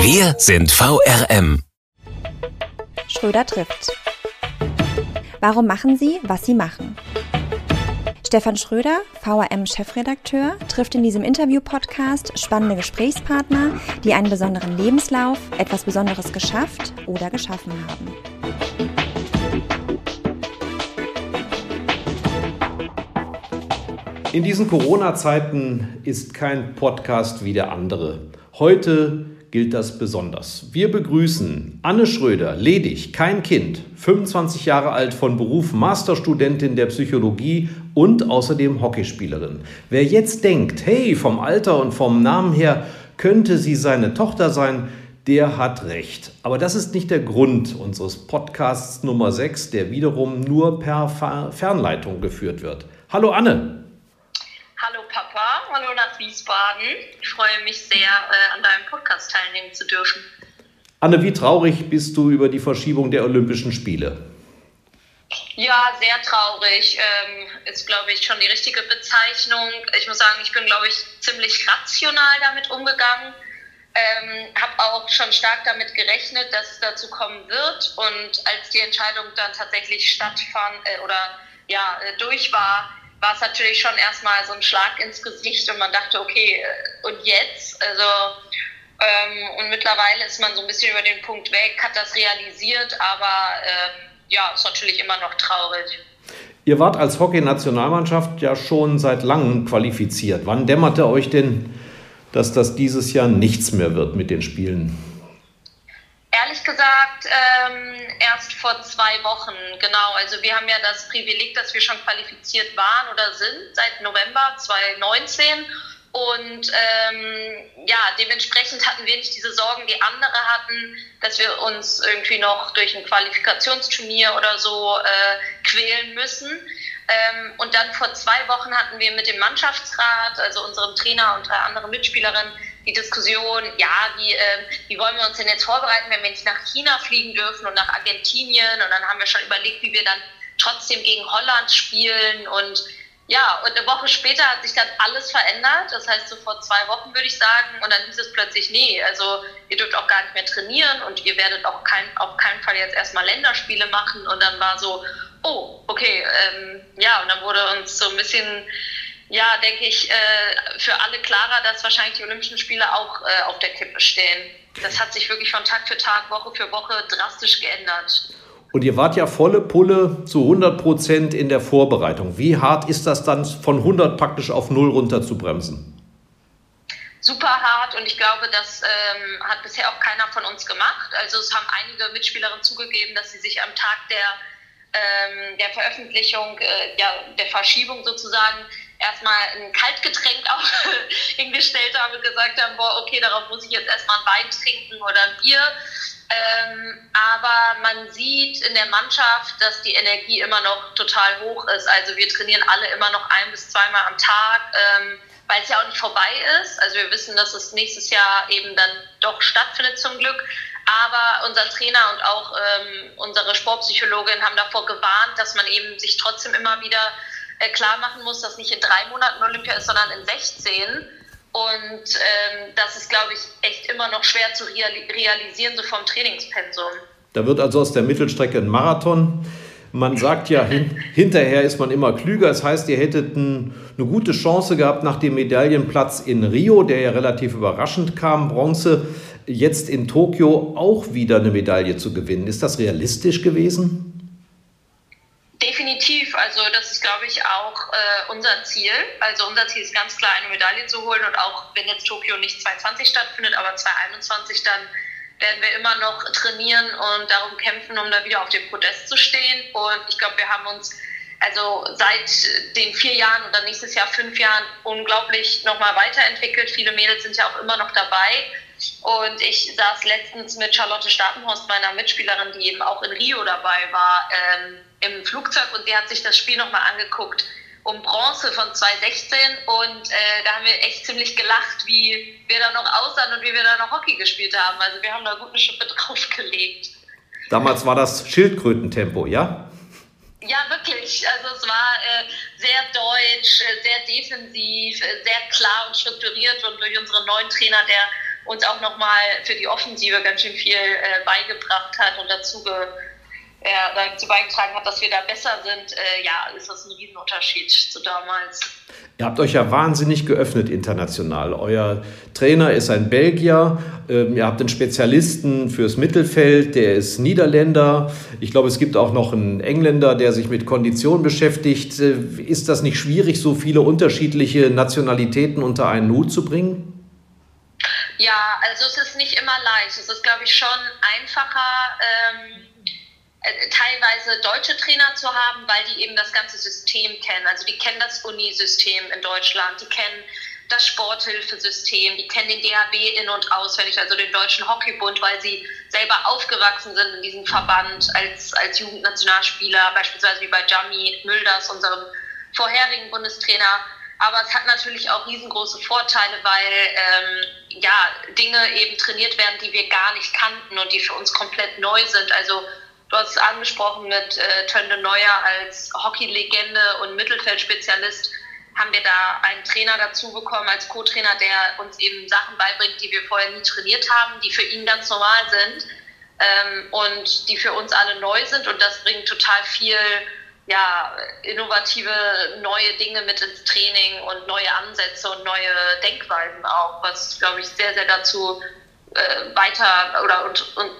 Wir sind VRM. Schröder trifft. Warum machen Sie, was Sie machen? Stefan Schröder, VRM-Chefredakteur, trifft in diesem Interview-Podcast spannende Gesprächspartner, die einen besonderen Lebenslauf, etwas Besonderes geschafft oder geschaffen haben. In diesen Corona-Zeiten ist kein Podcast wie der andere. Heute gilt das besonders. Wir begrüßen Anne Schröder, ledig, kein Kind, 25 Jahre alt, von Beruf Masterstudentin der Psychologie und außerdem Hockeyspielerin. Wer jetzt denkt, hey, vom Alter und vom Namen her könnte sie seine Tochter sein, der hat recht. Aber das ist nicht der Grund unseres Podcasts Nummer 6, der wiederum nur per Fernleitung geführt wird. Hallo Anne. Hallo Papa, hallo nach Wiesbaden. Ich freue mich sehr, äh, an deinem Podcast teilnehmen zu dürfen. Anne, wie traurig bist du über die Verschiebung der Olympischen Spiele? Ja, sehr traurig. Ähm, ist, glaube ich, schon die richtige Bezeichnung. Ich muss sagen, ich bin, glaube ich, ziemlich rational damit umgegangen. Ähm, habe auch schon stark damit gerechnet, dass es dazu kommen wird. Und als die Entscheidung dann tatsächlich stattfand äh, oder ja, äh, durch war, war es natürlich schon erstmal so ein Schlag ins Gesicht und man dachte, okay, äh, und jetzt? Also, ähm, und mittlerweile ist man so ein bisschen über den Punkt weg, hat das realisiert, aber ähm, ja, ist natürlich immer noch traurig. Ihr wart als Hockey-Nationalmannschaft ja schon seit langem qualifiziert. Wann dämmerte euch denn, dass das dieses Jahr nichts mehr wird mit den Spielen? Ehrlich gesagt, ähm, erst vor zwei Wochen, genau. Also wir haben ja das Privileg, dass wir schon qualifiziert waren oder sind seit November 2019. Und ähm, ja, dementsprechend hatten wir nicht diese Sorgen, die andere hatten, dass wir uns irgendwie noch durch ein Qualifikationsturnier oder so äh, quälen müssen. Ähm, und dann vor zwei Wochen hatten wir mit dem Mannschaftsrat, also unserem Trainer und drei anderen Mitspielerinnen, die Diskussion, ja, wie, äh, wie wollen wir uns denn jetzt vorbereiten, wenn wir nicht nach China fliegen dürfen und nach Argentinien? Und dann haben wir schon überlegt, wie wir dann trotzdem gegen Holland spielen. Und ja, und eine Woche später hat sich dann alles verändert. Das heißt, so vor zwei Wochen würde ich sagen. Und dann hieß es plötzlich, nee, also ihr dürft auch gar nicht mehr trainieren und ihr werdet auch kein, auf keinen Fall jetzt erstmal Länderspiele machen. Und dann war so, oh, okay, ähm, ja, und dann wurde uns so ein bisschen ja, denke ich, äh, für alle klarer, dass wahrscheinlich die Olympischen Spiele auch äh, auf der Kippe stehen. Das hat sich wirklich von Tag für Tag, Woche für Woche drastisch geändert. Und ihr wart ja volle Pulle zu 100 Prozent in der Vorbereitung. Wie hart ist das dann von 100 praktisch auf 0 runter zu bremsen? Super hart und ich glaube, das ähm, hat bisher auch keiner von uns gemacht. Also es haben einige Mitspielerinnen zugegeben, dass sie sich am Tag der, ähm, der Veröffentlichung, äh, ja, der Verschiebung sozusagen erstmal ein Kaltgetränk auch hingestellt haben und gesagt haben, boah, okay, darauf muss ich jetzt erstmal ein Wein trinken oder ein Bier. Ähm, aber man sieht in der Mannschaft, dass die Energie immer noch total hoch ist. Also wir trainieren alle immer noch ein bis zweimal am Tag, ähm, weil es ja auch nicht vorbei ist. Also wir wissen, dass es nächstes Jahr eben dann doch stattfindet zum Glück. Aber unser Trainer und auch ähm, unsere Sportpsychologin haben davor gewarnt, dass man eben sich trotzdem immer wieder äh, klar machen muss, dass nicht in drei Monaten Olympia ist, sondern in 16. Und ähm, das ist, glaube ich, echt immer noch schwer zu realisieren, so vom Trainingspensum. Da wird also aus der Mittelstrecke ein Marathon. Man sagt ja, hin, hinterher ist man immer klüger. Das heißt, ihr hättet ein, eine gute Chance gehabt nach dem Medaillenplatz in Rio, der ja relativ überraschend kam, Bronze, jetzt in Tokio auch wieder eine Medaille zu gewinnen. Ist das realistisch gewesen? Definitiv, also das ist, glaube ich, auch äh, unser Ziel. Also unser Ziel ist ganz klar, eine Medaille zu holen und auch wenn jetzt Tokio nicht 2020 stattfindet, aber 2021, dann werden wir immer noch trainieren und darum kämpfen, um da wieder auf dem Podest zu stehen. Und ich glaube, wir haben uns also seit den vier Jahren oder nächstes Jahr fünf Jahren unglaublich nochmal weiterentwickelt. Viele Mädels sind ja auch immer noch dabei. Und ich saß letztens mit Charlotte Stapenhorst, meiner Mitspielerin, die eben auch in Rio dabei war, ähm, im Flugzeug und die hat sich das Spiel nochmal angeguckt um Bronze von 2016 und äh, da haben wir echt ziemlich gelacht, wie wir da noch aussahen und wie wir da noch Hockey gespielt haben. Also wir haben da gut eine Schippe draufgelegt. Damals war das Schildkrötentempo, ja? Ja, wirklich. Also es war äh, sehr deutsch, äh, sehr defensiv, äh, sehr klar und strukturiert und durch unseren neuen Trainer, der uns auch nochmal für die Offensive ganz schön viel äh, beigebracht hat und dazu ge er dazu beigetragen hat, dass wir da besser sind, äh, ja, ist das ein Riesenunterschied zu damals. Ihr habt euch ja wahnsinnig geöffnet international. Euer Trainer ist ein Belgier, ähm, ihr habt einen Spezialisten fürs Mittelfeld, der ist Niederländer. Ich glaube, es gibt auch noch einen Engländer, der sich mit Kondition beschäftigt. Äh, ist das nicht schwierig, so viele unterschiedliche Nationalitäten unter einen Hut zu bringen? Ja, also es ist nicht immer leicht. Es ist, glaube ich, schon einfacher. Ähm äh, teilweise deutsche Trainer zu haben, weil die eben das ganze System kennen. Also die kennen das Unisystem in Deutschland, die kennen das Sporthilfesystem, die kennen den DHB in- und auswendig, also den Deutschen Hockeybund, weil sie selber aufgewachsen sind in diesem Verband als, als Jugendnationalspieler, beispielsweise wie bei Jami Mülders, unserem vorherigen Bundestrainer. Aber es hat natürlich auch riesengroße Vorteile, weil ähm, ja, Dinge eben trainiert werden, die wir gar nicht kannten und die für uns komplett neu sind. Also Du hast es angesprochen mit äh, Tönde Neuer als Hockeylegende und Mittelfeldspezialist. Haben wir da einen Trainer dazu bekommen als Co-Trainer, der uns eben Sachen beibringt, die wir vorher nie trainiert haben, die für ihn ganz normal sind ähm, und die für uns alle neu sind. Und das bringt total viel ja, innovative neue Dinge mit ins Training und neue Ansätze und neue Denkweisen auch, was, glaube ich, sehr, sehr dazu äh, weiter oder und, und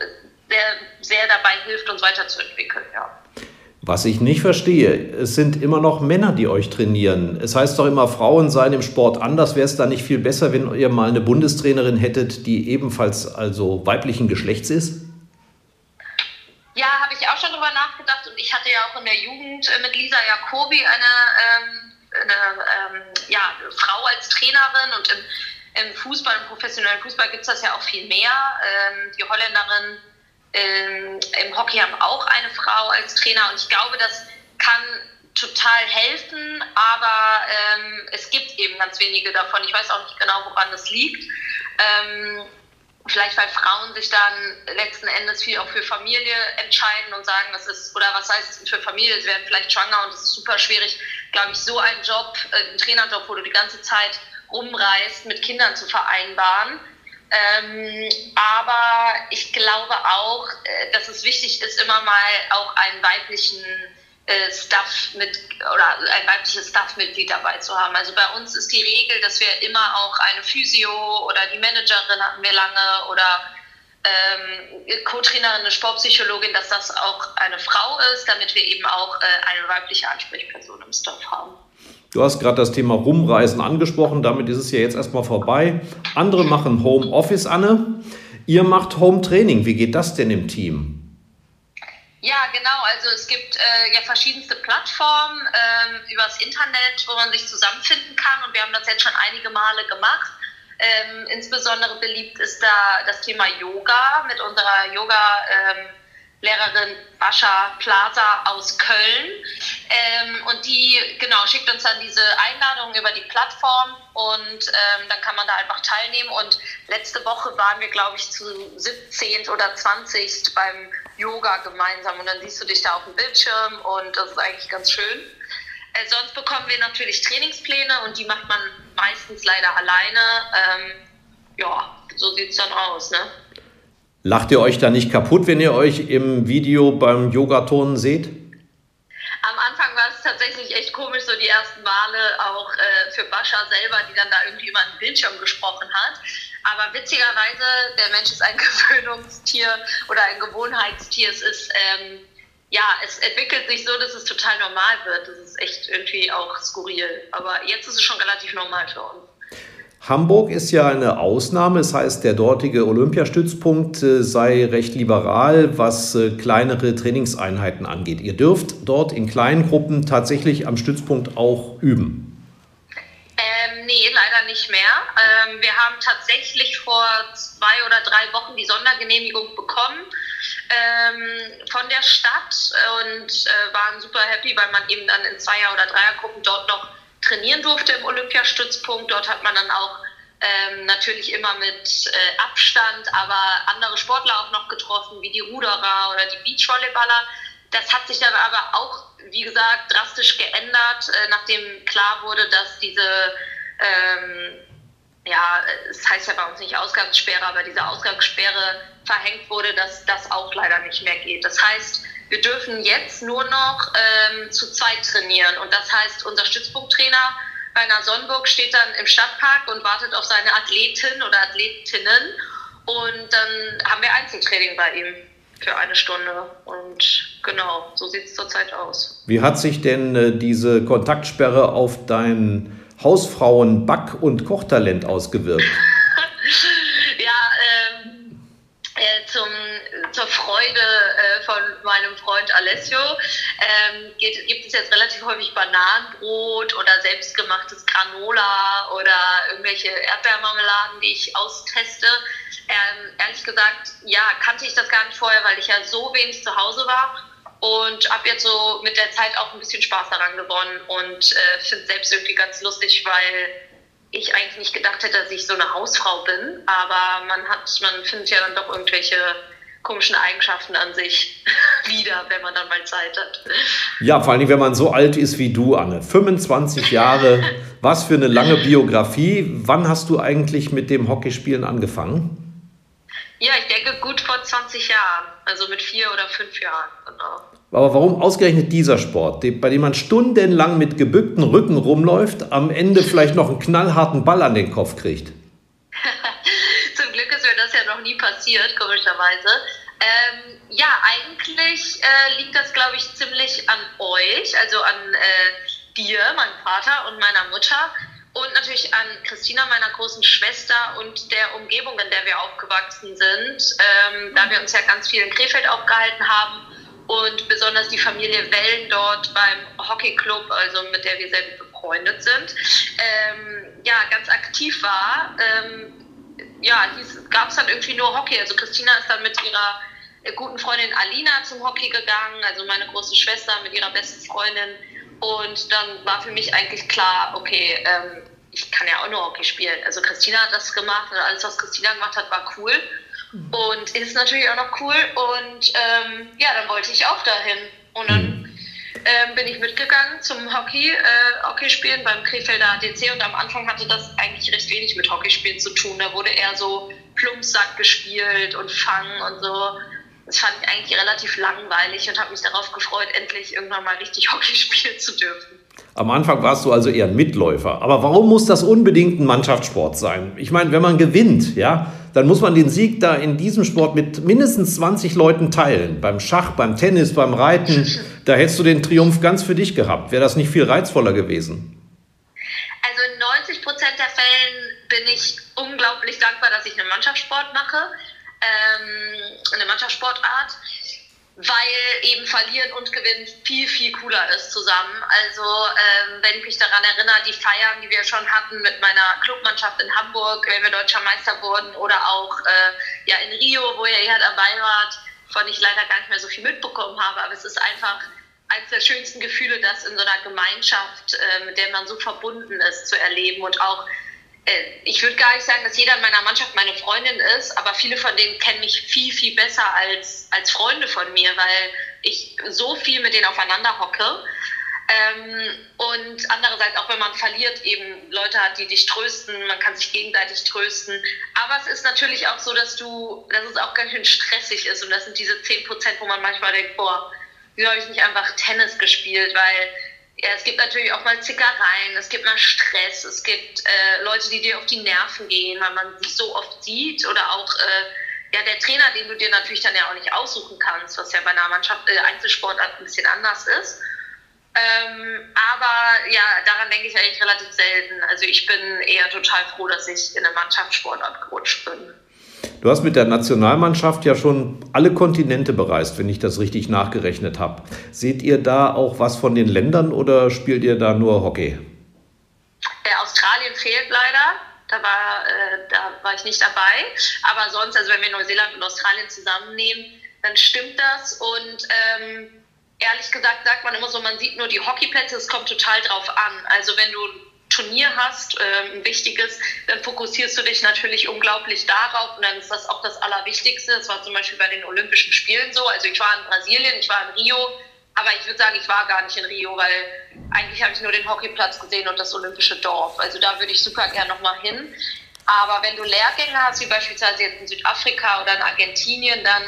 sehr, sehr dabei hilft, uns weiterzuentwickeln. Ja. Was ich nicht verstehe, es sind immer noch Männer, die euch trainieren. Es heißt doch immer, Frauen seien im Sport anders. Wäre es da nicht viel besser, wenn ihr mal eine Bundestrainerin hättet, die ebenfalls also weiblichen Geschlechts ist? Ja, habe ich auch schon drüber nachgedacht und ich hatte ja auch in der Jugend äh, mit Lisa Jacobi eine, ähm, eine ähm, ja, Frau als Trainerin und im, im Fußball, im professionellen Fußball gibt es das ja auch viel mehr. Ähm, die Holländerin ähm, Im Hockey haben auch eine Frau als Trainer und ich glaube, das kann total helfen, aber ähm, es gibt eben ganz wenige davon. Ich weiß auch nicht genau, woran das liegt. Ähm, vielleicht weil Frauen sich dann letzten Endes viel auch für Familie entscheiden und sagen, das ist, oder was heißt für Familie, sie werden vielleicht schwanger und es ist super schwierig, glaube ich, so einen Job, äh, einen Trainerjob, wo du die ganze Zeit rumreist, mit Kindern zu vereinbaren. Ähm, aber ich glaube auch, äh, dass es wichtig ist, immer mal auch einen weiblichen äh, Staff mit oder ein weibliches Staffmitglied dabei zu haben. Also bei uns ist die Regel, dass wir immer auch eine Physio oder die Managerin hatten wir lange oder ähm, Co-Trainerin, eine Sportpsychologin, dass das auch eine Frau ist, damit wir eben auch äh, eine weibliche Ansprechperson im Staff haben. Du hast gerade das Thema Rumreisen angesprochen, damit ist es ja jetzt erstmal vorbei. Andere machen Homeoffice, Anne. Ihr macht Home Training. Wie geht das denn im Team? Ja, genau. Also es gibt äh, ja verschiedenste Plattformen ähm, übers Internet, wo man sich zusammenfinden kann. Und wir haben das jetzt schon einige Male gemacht. Ähm, insbesondere beliebt ist da das Thema Yoga mit unserer Yoga. Ähm, Lehrerin Bascha Plaza aus Köln. Ähm, und die, genau, schickt uns dann diese Einladung über die Plattform und ähm, dann kann man da einfach teilnehmen. Und letzte Woche waren wir, glaube ich, zu 17 oder 20 beim Yoga gemeinsam. Und dann siehst du dich da auf dem Bildschirm und das ist eigentlich ganz schön. Äh, sonst bekommen wir natürlich Trainingspläne und die macht man meistens leider alleine. Ähm, ja, so sieht es dann aus, ne? Lacht ihr euch da nicht kaputt, wenn ihr euch im Video beim Yogaturnen seht? Am Anfang war es tatsächlich echt komisch, so die ersten Male auch äh, für Bascha selber, die dann da irgendwie über einen Bildschirm gesprochen hat. Aber witzigerweise, der Mensch ist ein Gewöhnungstier oder ein Gewohnheitstier. Es ist, ähm, ja, es entwickelt sich so, dass es total normal wird. Das ist echt irgendwie auch skurril. Aber jetzt ist es schon relativ normal für uns. Hamburg ist ja eine Ausnahme, das heißt, der dortige Olympiastützpunkt äh, sei recht liberal, was äh, kleinere Trainingseinheiten angeht. Ihr dürft dort in kleinen Gruppen tatsächlich am Stützpunkt auch üben. Ähm, nee, leider nicht mehr. Ähm, wir haben tatsächlich vor zwei oder drei Wochen die Sondergenehmigung bekommen ähm, von der Stadt und äh, waren super happy, weil man eben dann in Zweier- oder Dreiergruppen dort noch trainieren durfte im Olympiastützpunkt. Dort hat man dann auch ähm, natürlich immer mit äh, Abstand, aber andere Sportler auch noch getroffen, wie die Ruderer oder die Beachvolleyballer. Das hat sich dann aber auch, wie gesagt, drastisch geändert, äh, nachdem klar wurde, dass diese, ähm, ja, es heißt ja bei uns nicht Ausgangssperre, aber diese Ausgangssperre verhängt wurde, dass das auch leider nicht mehr geht. Das heißt, wir dürfen jetzt nur noch ähm, zu zweit trainieren. Und das heißt, unser Stützpunkttrainer Rainer Sonnenburg steht dann im Stadtpark und wartet auf seine Athletin oder Athletinnen. Und dann haben wir Einzeltraining bei ihm für eine Stunde. Und genau, so sieht es zurzeit aus. Wie hat sich denn äh, diese Kontaktsperre auf dein Hausfrauen-Back- und Kochtalent ausgewirkt? zum, zur Freude äh, von meinem Freund Alessio ähm, geht, gibt es jetzt relativ häufig Bananenbrot oder selbstgemachtes Granola oder irgendwelche Erdbeermarmeladen, die ich austeste. Ähm, ehrlich gesagt, ja, kannte ich das gar nicht vorher, weil ich ja so wenig zu Hause war und habe jetzt so mit der Zeit auch ein bisschen Spaß daran gewonnen und äh, finde es selbst irgendwie ganz lustig, weil ich eigentlich nicht gedacht hätte, dass ich so eine Hausfrau bin, aber man hat, man findet ja dann doch irgendwelche komischen Eigenschaften an sich wieder, wenn man dann mal Zeit hat. Ja, vor allem, wenn man so alt ist wie du, Anne. 25 Jahre, was für eine lange Biografie. Wann hast du eigentlich mit dem Hockeyspielen angefangen? Ja, ich denke gut vor 20 Jahren, also mit vier oder fünf Jahren, genau. Aber warum ausgerechnet dieser Sport, bei dem man stundenlang mit gebückten Rücken rumläuft, am Ende vielleicht noch einen knallharten Ball an den Kopf kriegt? noch nie passiert, komischerweise. Ähm, ja, eigentlich äh, liegt das, glaube ich, ziemlich an euch, also an äh, dir, meinem Vater und meiner Mutter und natürlich an Christina, meiner großen Schwester und der Umgebung, in der wir aufgewachsen sind, ähm, da wir uns ja ganz viel in Krefeld aufgehalten haben und besonders die Familie Wellen dort beim Hockeyclub, also mit der wir sehr befreundet sind, ähm, ja, ganz aktiv war. Ähm, ja, gab es dann irgendwie nur Hockey. Also Christina ist dann mit ihrer äh, guten Freundin Alina zum Hockey gegangen, also meine große Schwester mit ihrer besten Freundin. Und dann war für mich eigentlich klar, okay, ähm, ich kann ja auch nur Hockey spielen. Also Christina hat das gemacht und alles, was Christina gemacht hat, war cool. Und ist natürlich auch noch cool. Und ähm, ja, dann wollte ich auch dahin. Und dann ähm, bin ich mitgegangen zum Hockey, äh, Hockeyspielen beim Krefelder ADC. Und am Anfang hatte das eigentlich recht wenig mit Hockeyspielen zu tun. Da wurde eher so Plumpsack gespielt und Fangen und so. Das fand ich eigentlich relativ langweilig und habe mich darauf gefreut, endlich irgendwann mal richtig Hockey spielen zu dürfen. Am Anfang warst du also eher ein Mitläufer. Aber warum muss das unbedingt ein Mannschaftssport sein? Ich meine, wenn man gewinnt, ja, dann muss man den Sieg da in diesem Sport mit mindestens 20 Leuten teilen. Beim Schach, beim Tennis, beim Reiten, da hättest du den Triumph ganz für dich gehabt. Wäre das nicht viel reizvoller gewesen? Also in 90 Prozent der Fällen bin ich unglaublich dankbar, dass ich einen Mannschaftssport mache, ähm, eine Mannschaftssportart weil eben Verlieren und Gewinnen viel, viel cooler ist zusammen. Also ähm, wenn ich mich daran erinnere, die Feiern, die wir schon hatten mit meiner Clubmannschaft in Hamburg, wenn wir deutscher Meister wurden oder auch äh, ja, in Rio, wo ihr ja dabei wart, von ich leider gar nicht mehr so viel mitbekommen habe, aber es ist einfach eines der schönsten Gefühle, das in so einer Gemeinschaft, äh, mit der man so verbunden ist, zu erleben und auch ich würde gar nicht sagen, dass jeder in meiner Mannschaft meine Freundin ist, aber viele von denen kennen mich viel, viel besser als, als Freunde von mir, weil ich so viel mit denen aufeinander hocke. Ähm, und andererseits, auch wenn man verliert, eben Leute hat, die dich trösten, man kann sich gegenseitig trösten. Aber es ist natürlich auch so, dass du, dass es auch ganz schön stressig ist und das sind diese 10 Prozent, wo man manchmal denkt, boah, wieso habe ich nicht einfach Tennis gespielt, weil ja, es gibt natürlich auch mal Zickereien, es gibt mal Stress, es gibt äh, Leute, die dir auf die Nerven gehen, weil man sich so oft sieht oder auch äh, ja, der Trainer, den du dir natürlich dann ja auch nicht aussuchen kannst, was ja bei einer Mannschaft, äh, Einzelsportart ein bisschen anders ist. Ähm, aber ja, daran denke ich eigentlich relativ selten. Also ich bin eher total froh, dass ich in eine Mannschaftssportart gerutscht bin. Du hast mit der Nationalmannschaft ja schon alle Kontinente bereist, wenn ich das richtig nachgerechnet habe. Seht ihr da auch was von den Ländern oder spielt ihr da nur Hockey? Äh, Australien fehlt leider. Da war, äh, da war ich nicht dabei. Aber sonst, also wenn wir Neuseeland und Australien zusammennehmen, dann stimmt das. Und ähm, ehrlich gesagt sagt man immer so, man sieht nur die Hockeyplätze, es kommt total drauf an. Also wenn du Turnier hast, äh, ein wichtiges, dann fokussierst du dich natürlich unglaublich darauf und dann ist das auch das Allerwichtigste. Das war zum Beispiel bei den Olympischen Spielen so. Also ich war in Brasilien, ich war in Rio, aber ich würde sagen, ich war gar nicht in Rio, weil eigentlich habe ich nur den Hockeyplatz gesehen und das olympische Dorf. Also da würde ich super gern nochmal hin. Aber wenn du Lehrgänge hast, wie beispielsweise jetzt in Südafrika oder in Argentinien, dann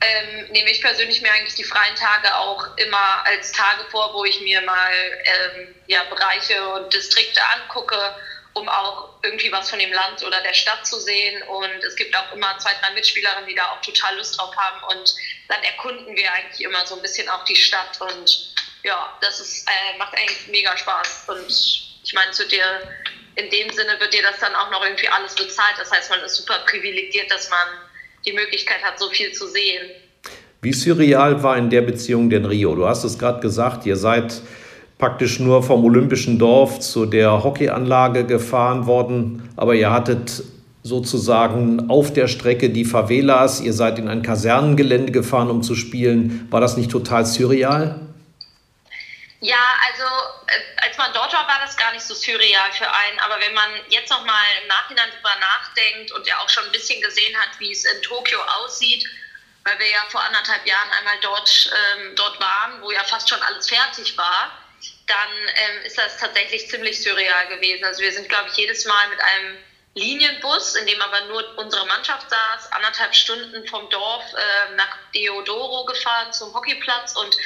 ähm, nehme ich persönlich mir eigentlich die freien Tage auch immer als Tage vor, wo ich mir mal ähm, ja, Bereiche und Distrikte angucke, um auch irgendwie was von dem Land oder der Stadt zu sehen. Und es gibt auch immer zwei, drei Mitspielerinnen, die da auch total Lust drauf haben. Und dann erkunden wir eigentlich immer so ein bisschen auch die Stadt. Und ja, das ist, äh, macht eigentlich mega Spaß. Und ich meine, zu dir, in dem Sinne wird dir das dann auch noch irgendwie alles bezahlt. Das heißt, man ist super privilegiert, dass man die Möglichkeit hat, so viel zu sehen. Wie surreal war in der Beziehung denn Rio? Du hast es gerade gesagt, ihr seid praktisch nur vom Olympischen Dorf zu der Hockeyanlage gefahren worden, aber ihr hattet sozusagen auf der Strecke die Favelas, ihr seid in ein Kasernengelände gefahren, um zu spielen. War das nicht total surreal? Ja, also äh, als man dort war, war das gar nicht so surreal für einen. Aber wenn man jetzt noch mal im Nachhinein drüber nachdenkt und ja auch schon ein bisschen gesehen hat, wie es in Tokio aussieht, weil wir ja vor anderthalb Jahren einmal dort, ähm, dort waren, wo ja fast schon alles fertig war, dann ähm, ist das tatsächlich ziemlich surreal gewesen. Also wir sind, glaube ich, jedes Mal mit einem Linienbus, in dem aber nur unsere Mannschaft saß, anderthalb Stunden vom Dorf äh, nach Deodoro gefahren zum Hockeyplatz und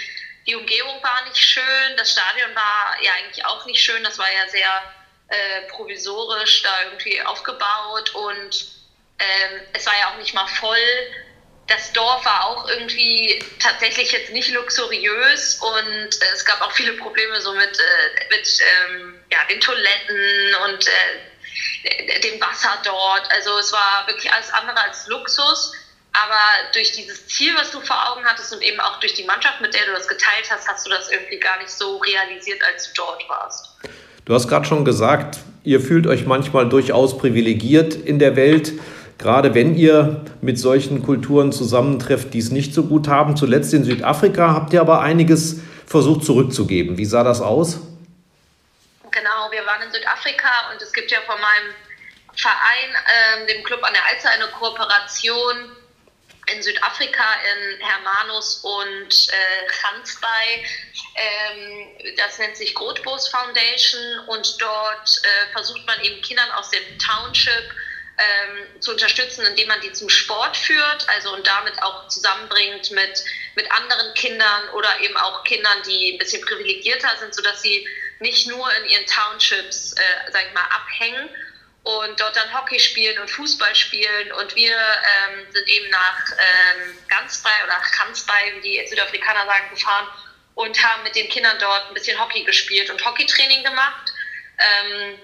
die Umgebung war nicht schön, das Stadion war ja eigentlich auch nicht schön, das war ja sehr äh, provisorisch da irgendwie aufgebaut und ähm, es war ja auch nicht mal voll. Das Dorf war auch irgendwie tatsächlich jetzt nicht luxuriös und äh, es gab auch viele Probleme so mit, äh, mit ähm, ja, den Toiletten und äh, dem Wasser dort. Also es war wirklich alles andere als Luxus. Aber durch dieses Ziel, was du vor Augen hattest und eben auch durch die Mannschaft, mit der du das geteilt hast, hast du das irgendwie gar nicht so realisiert, als du dort warst. Du hast gerade schon gesagt, ihr fühlt euch manchmal durchaus privilegiert in der Welt, gerade wenn ihr mit solchen Kulturen zusammentrefft, die es nicht so gut haben. Zuletzt in Südafrika habt ihr aber einiges versucht zurückzugeben. Wie sah das aus? Genau, wir waren in Südafrika und es gibt ja von meinem Verein, äh, dem Club an der Alster, eine Kooperation in Südafrika in Hermanus und äh, Gansbay. Ähm, das nennt sich Grotbos Foundation und dort äh, versucht man eben Kindern aus dem Township ähm, zu unterstützen, indem man die zum Sport führt, also und damit auch zusammenbringt mit, mit anderen Kindern oder eben auch Kindern, die ein bisschen privilegierter sind, sodass sie nicht nur in ihren Townships, äh, sag ich mal, abhängen, und dort dann Hockey spielen und Fußball spielen. Und wir ähm, sind eben nach ähm, Gansbei oder nach Kansbei, wie die Südafrikaner sagen, gefahren und haben mit den Kindern dort ein bisschen Hockey gespielt und Hockeytraining gemacht. Ähm,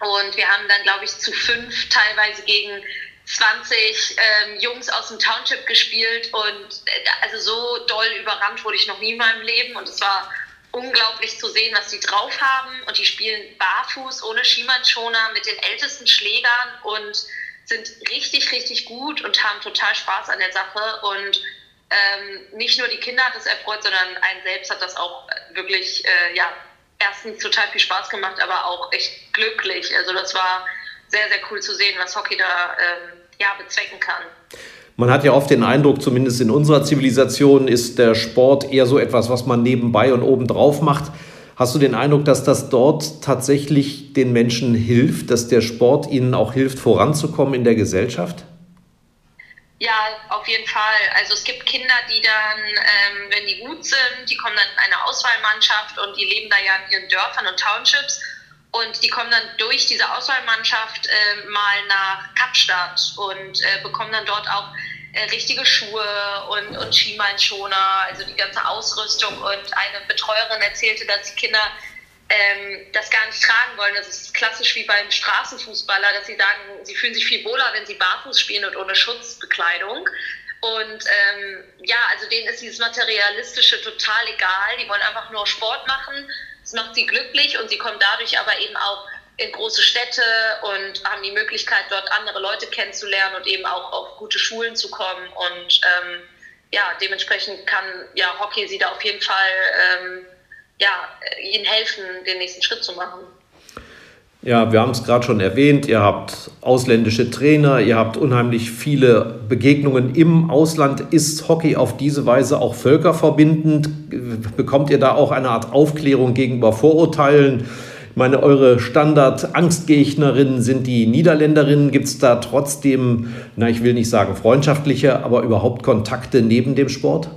und wir haben dann, glaube ich, zu fünf teilweise gegen 20 ähm, Jungs aus dem Township gespielt. Und äh, also so doll überrannt wurde ich noch nie in meinem Leben. Und es war unglaublich zu sehen, was die drauf haben. Und die spielen barfuß, ohne Schienbeinschoner, mit den ältesten Schlägern und sind richtig, richtig gut und haben total Spaß an der Sache. Und ähm, nicht nur die Kinder hat das erfreut, sondern einen selbst hat das auch wirklich, äh, ja, erstens total viel Spaß gemacht, aber auch echt glücklich. Also das war sehr, sehr cool zu sehen, was Hockey da ähm, ja, bezwecken kann. Man hat ja oft den Eindruck, zumindest in unserer Zivilisation ist der Sport eher so etwas, was man nebenbei und obendrauf macht. Hast du den Eindruck, dass das dort tatsächlich den Menschen hilft, dass der Sport ihnen auch hilft, voranzukommen in der Gesellschaft? Ja, auf jeden Fall. Also es gibt Kinder, die dann, ähm, wenn die gut sind, die kommen dann in eine Auswahlmannschaft und die leben da ja in ihren Dörfern und Townships und die kommen dann durch diese Auswahlmannschaft äh, mal nach Kapstadt und äh, bekommen dann dort auch äh, richtige Schuhe und, und Schienbeinschoner, also die ganze Ausrüstung. Und eine Betreuerin erzählte, dass die Kinder ähm, das gar nicht tragen wollen. Das ist klassisch wie beim Straßenfußballer, dass sie sagen, sie fühlen sich viel wohler, wenn sie barfuß spielen und ohne Schutzbekleidung. Und ähm, ja, also denen ist dieses Materialistische total egal. Die wollen einfach nur Sport machen. Es macht sie glücklich und sie kommen dadurch aber eben auch in große Städte und haben die Möglichkeit, dort andere Leute kennenzulernen und eben auch auf gute Schulen zu kommen. Und ähm, ja, dementsprechend kann ja Hockey sie da auf jeden Fall ähm, ja, ihnen helfen, den nächsten Schritt zu machen. Ja, wir haben es gerade schon erwähnt, ihr habt ausländische Trainer, ihr habt unheimlich viele Begegnungen im Ausland. Ist Hockey auf diese Weise auch völkerverbindend? Bekommt ihr da auch eine Art Aufklärung gegenüber Vorurteilen? Ich meine, eure Standard-Angstgegnerinnen sind die Niederländerinnen. Gibt es da trotzdem, na, ich will nicht sagen freundschaftliche, aber überhaupt Kontakte neben dem Sport?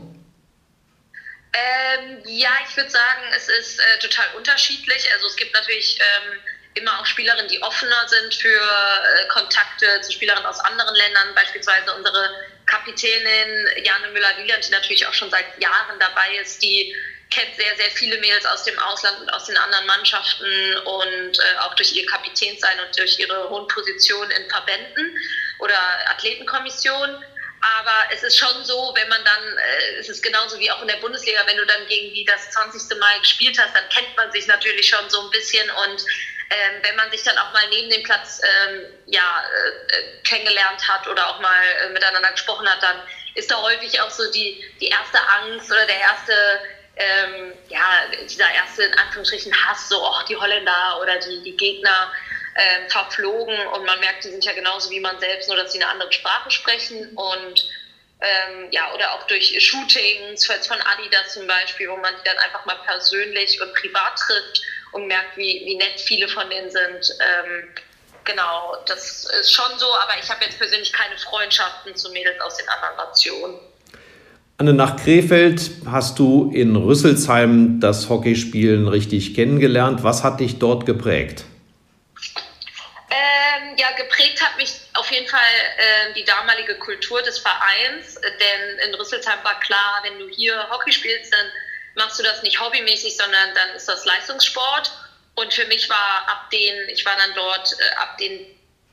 Ähm, ja, ich würde sagen, es ist äh, total unterschiedlich. Also es gibt natürlich ähm, immer auch Spielerinnen, die offener sind für äh, Kontakte zu Spielerinnen aus anderen Ländern, beispielsweise unsere Kapitänin Jane Müller-Wieland, die natürlich auch schon seit Jahren dabei ist, die kennt sehr, sehr viele Mädels aus dem Ausland und aus den anderen Mannschaften und äh, auch durch ihr Kapitänsein und durch ihre hohen Positionen in Verbänden oder Athletenkommissionen. Aber es ist schon so, wenn man dann, äh, es ist genauso wie auch in der Bundesliga, wenn du dann gegen die das 20. Mal gespielt hast, dann kennt man sich natürlich schon so ein bisschen und ähm, wenn man sich dann auch mal neben dem Platz ähm, ja, äh, kennengelernt hat oder auch mal äh, miteinander gesprochen hat, dann ist da häufig auch so die, die erste Angst oder der erste, ähm, ja, dieser erste in Anführungsstrichen Hass, so, oh, die Holländer oder die, die Gegner ähm, verflogen. Und man merkt, die sind ja genauso wie man selbst, nur dass sie eine andere Sprache sprechen. Und ähm, ja, oder auch durch Shootings, von Adidas zum Beispiel, wo man die dann einfach mal persönlich und privat trifft und merkt, wie, wie nett viele von denen sind. Ähm, genau, das ist schon so, aber ich habe jetzt persönlich keine Freundschaften zu Mädels aus den anderen Nationen. Anne, nach Krefeld hast du in Rüsselsheim das Hockeyspielen richtig kennengelernt. Was hat dich dort geprägt? Ähm, ja, geprägt hat mich auf jeden Fall äh, die damalige Kultur des Vereins, denn in Rüsselsheim war klar, wenn du hier Hockey spielst, dann machst du das nicht hobbymäßig, sondern dann ist das Leistungssport. Und für mich war ab den, ich war dann dort äh, ab den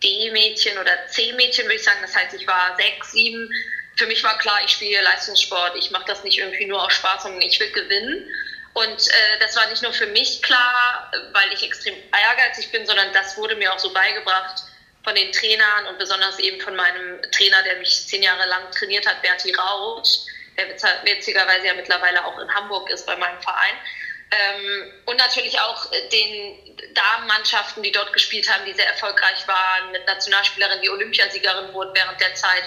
D-Mädchen oder C-Mädchen, würde ich sagen, das heißt, ich war sechs, sieben. Für mich war klar, ich spiele Leistungssport. Ich mache das nicht irgendwie nur aus Spaß, sondern ich will gewinnen. Und äh, das war nicht nur für mich klar, weil ich extrem ehrgeizig bin, sondern das wurde mir auch so beigebracht von den Trainern und besonders eben von meinem Trainer, der mich zehn Jahre lang trainiert hat, Berti Rausch der witzigerweise ja mittlerweile auch in Hamburg ist bei meinem Verein. Ähm, und natürlich auch den Damenmannschaften, die dort gespielt haben, die sehr erfolgreich waren, mit Nationalspielerinnen, die Olympiasiegerin wurden während der Zeit.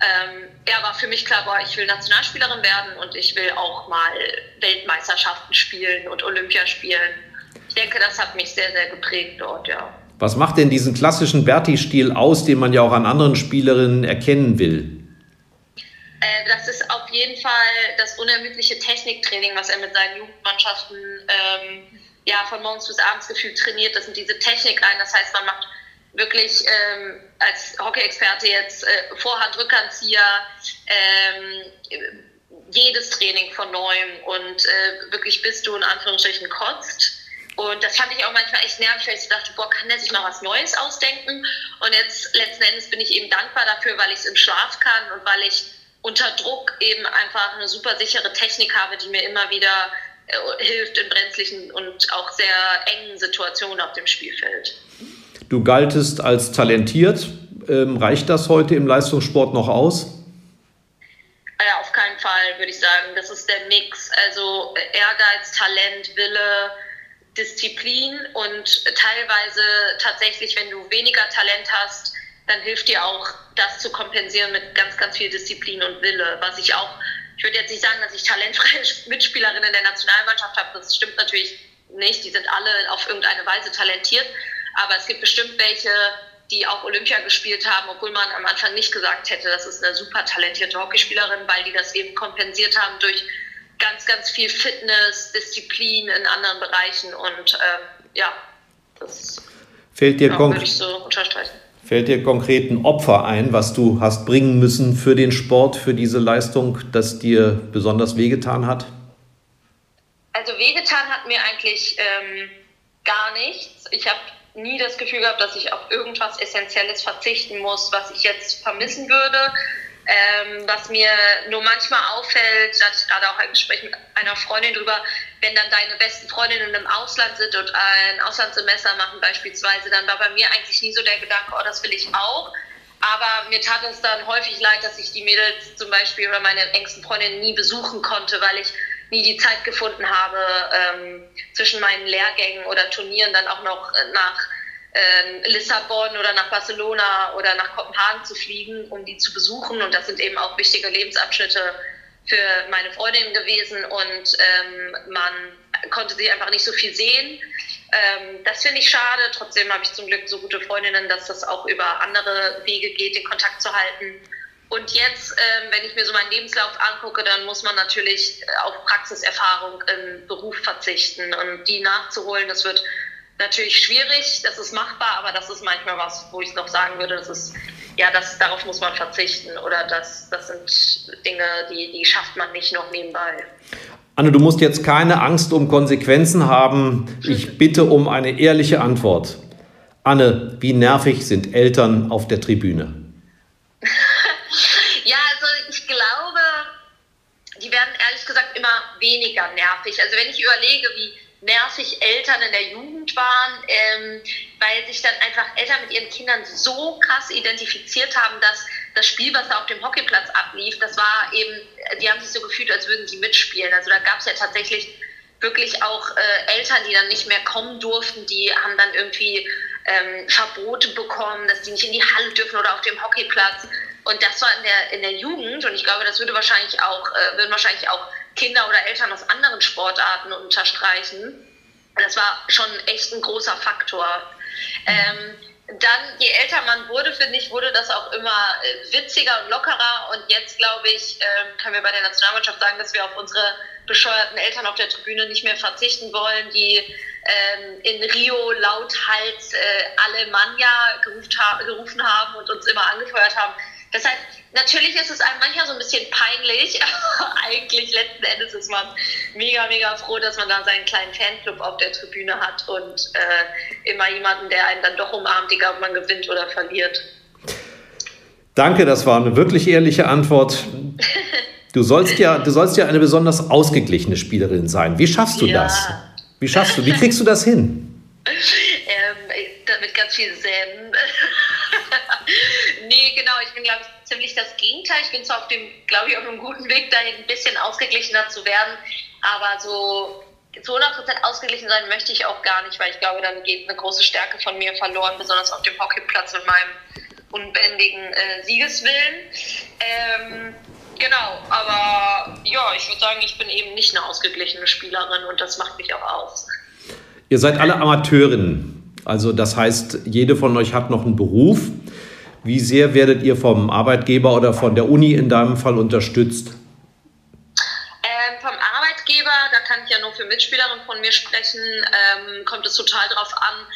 Ähm, ja, war für mich klar, boah, ich will Nationalspielerin werden und ich will auch mal Weltmeisterschaften spielen und Olympia spielen. Ich denke, das hat mich sehr, sehr geprägt dort, ja. Was macht denn diesen klassischen Berti-Stil aus, den man ja auch an anderen Spielerinnen erkennen will? Äh, das ist auf jeden Fall das unermüdliche Techniktraining, was er mit seinen Jugendmannschaften ähm, ja, von morgens bis abends gefühlt trainiert. Das sind diese Technikreihen. Das heißt, man macht wirklich ähm, als Hockey-Experte jetzt äh, Vorhand, Rückhandzieher, ähm, jedes Training von neuem und äh, wirklich bis du in Anführungsstrichen kotzt. Und das fand ich auch manchmal echt nervig, weil ich dachte, boah, kann der sich mal was Neues ausdenken? Und jetzt letzten Endes bin ich eben dankbar dafür, weil ich es im Schlaf kann und weil ich unter Druck eben einfach eine super sichere Technik habe, die mir immer wieder äh, hilft in brenzlichen und auch sehr engen Situationen auf dem Spielfeld. Du galtest als talentiert. Ähm, reicht das heute im Leistungssport noch aus? Ja, auf keinen Fall, würde ich sagen. Das ist der Mix. Also äh, Ehrgeiz, Talent, Wille, Disziplin und teilweise tatsächlich, wenn du weniger Talent hast, dann hilft dir auch, das zu kompensieren mit ganz, ganz viel Disziplin und Wille. Was ich auch, ich würde jetzt nicht sagen, dass ich talentfreie Mitspielerinnen der Nationalmannschaft habe, das stimmt natürlich nicht. Die sind alle auf irgendeine Weise talentiert. Aber es gibt bestimmt welche, die auch Olympia gespielt haben, obwohl man am Anfang nicht gesagt hätte, das ist eine super talentierte Hockeyspielerin, weil die das eben kompensiert haben durch ganz, ganz viel Fitness, Disziplin in anderen Bereichen und ähm, ja, das Fällt dir ja, würde ich so unterstreichen. Fällt dir konkret ein Opfer ein, was du hast bringen müssen für den Sport, für diese Leistung, das dir besonders wehgetan hat? Also wehgetan hat mir eigentlich ähm, gar nichts. Ich habe nie das Gefühl gehabt, dass ich auf irgendwas Essentielles verzichten muss, was ich jetzt vermissen würde. Ähm, was mir nur manchmal auffällt, da hatte ich gerade auch ein Gespräch mit einer Freundin drüber, wenn dann deine besten Freundinnen im Ausland sind und ein Auslandssemester machen beispielsweise, dann war bei mir eigentlich nie so der Gedanke, oh, das will ich auch. Aber mir tat es dann häufig leid, dass ich die Mädels zum Beispiel oder meine engsten Freundinnen nie besuchen konnte, weil ich nie die Zeit gefunden habe, ähm, zwischen meinen Lehrgängen oder Turnieren dann auch noch nach ähm, Lissabon oder nach Barcelona oder nach Kopenhagen zu fliegen, um die zu besuchen. Und das sind eben auch wichtige Lebensabschnitte für meine Freundin gewesen und ähm, man konnte sie einfach nicht so viel sehen. Ähm, das finde ich schade. Trotzdem habe ich zum Glück so gute Freundinnen, dass das auch über andere Wege geht, den Kontakt zu halten. Und jetzt, ähm, wenn ich mir so meinen Lebenslauf angucke, dann muss man natürlich auf Praxiserfahrung im Beruf verzichten und die nachzuholen. Das wird natürlich schwierig, das ist machbar, aber das ist manchmal was, wo ich noch sagen würde, das ist, ja, das, darauf muss man verzichten oder das, das sind Dinge, die, die schafft man nicht noch nebenbei. Anne, du musst jetzt keine Angst um Konsequenzen haben. Ich bitte um eine ehrliche Antwort. Anne, wie nervig sind Eltern auf der Tribüne? ja, also ich glaube, die werden ehrlich gesagt immer weniger nervig. Also wenn ich überlege, wie nervig Eltern in der Jugend waren, ähm, weil sich dann einfach Eltern mit ihren Kindern so krass identifiziert haben, dass das Spiel, was da auf dem Hockeyplatz ablief, das war eben, die haben sich so gefühlt, als würden sie mitspielen. Also da gab es ja tatsächlich wirklich auch äh, Eltern, die dann nicht mehr kommen durften, die haben dann irgendwie ähm, Verbote bekommen, dass die nicht in die Halle dürfen oder auf dem Hockeyplatz. Und das war in der, in der Jugend und ich glaube, das würde wahrscheinlich auch, äh, würden wahrscheinlich auch Kinder oder Eltern aus anderen Sportarten unterstreichen. Das war schon echt ein großer Faktor. Ähm, dann, je älter man wurde, finde ich, wurde das auch immer äh, witziger und lockerer. Und jetzt, glaube ich, äh, können wir bei der Nationalmannschaft sagen, dass wir auf unsere bescheuerten Eltern auf der Tribüne nicht mehr verzichten wollen, die ähm, in Rio lauthals äh, Alemannia gerufen haben und uns immer angefeuert haben. Das heißt, natürlich ist es einem manchmal so ein bisschen peinlich, aber eigentlich letzten Endes ist man mega, mega froh, dass man da seinen kleinen Fanclub auf der Tribüne hat und äh, immer jemanden, der einen dann doch umarmt, egal ob man gewinnt oder verliert. Danke, das war eine wirklich ehrliche Antwort. Du sollst ja, du sollst ja eine besonders ausgeglichene Spielerin sein. Wie schaffst du ja. das? Wie schaffst du? Wie kriegst du das hin? Ähm, mit ganz viel Zen. Bin, glaube ich, ziemlich das Gegenteil. Ich bin zwar auf dem, glaube ich, auf einem guten Weg dahin, ein bisschen ausgeglichener zu werden, aber so zu 100% ausgeglichen sein möchte ich auch gar nicht, weil ich glaube, dann geht eine große Stärke von mir verloren, besonders auf dem Hockeyplatz mit meinem unbändigen äh, Siegeswillen. Ähm, genau, aber ja, ich würde sagen, ich bin eben nicht eine ausgeglichene Spielerin und das macht mich auch aus. Ihr seid alle Amateurinnen. Also das heißt, jede von euch hat noch einen Beruf. Wie sehr werdet ihr vom Arbeitgeber oder von der Uni in deinem Fall unterstützt? Ähm, vom Arbeitgeber, da kann ich ja nur für Mitspielerinnen von mir sprechen, ähm, kommt es total darauf an,